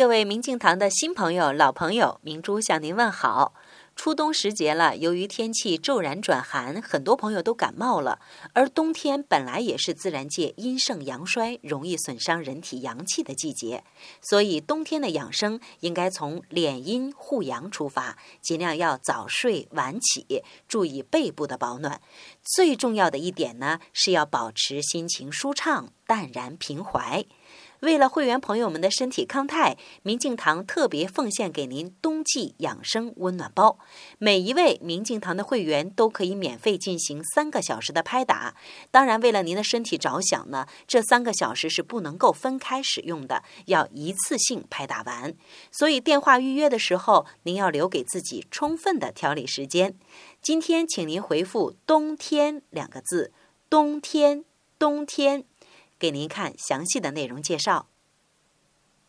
各位明镜堂的新朋友、老朋友，明珠向您问好。初冬时节了，由于天气骤然转寒，很多朋友都感冒了。而冬天本来也是自然界阴盛阳衰、容易损伤人体阳气的季节，所以冬天的养生应该从敛阴护阳出发，尽量要早睡晚起，注意背部的保暖。最重要的一点呢，是要保持心情舒畅、淡然平怀。为了会员朋友们的身体康泰，明镜堂特别奉献给您冬季养生温暖包。每一位明镜堂的会员都可以免费进行三个小时的拍打。当然，为了您的身体着想呢，这三个小时是不能够分开使用的，要一次性拍打完。所以电话预约的时候，您要留给自己充分的调理时间。今天，请您回复“冬天”两个字，“冬天”，冬天。给您看详细的内容介绍。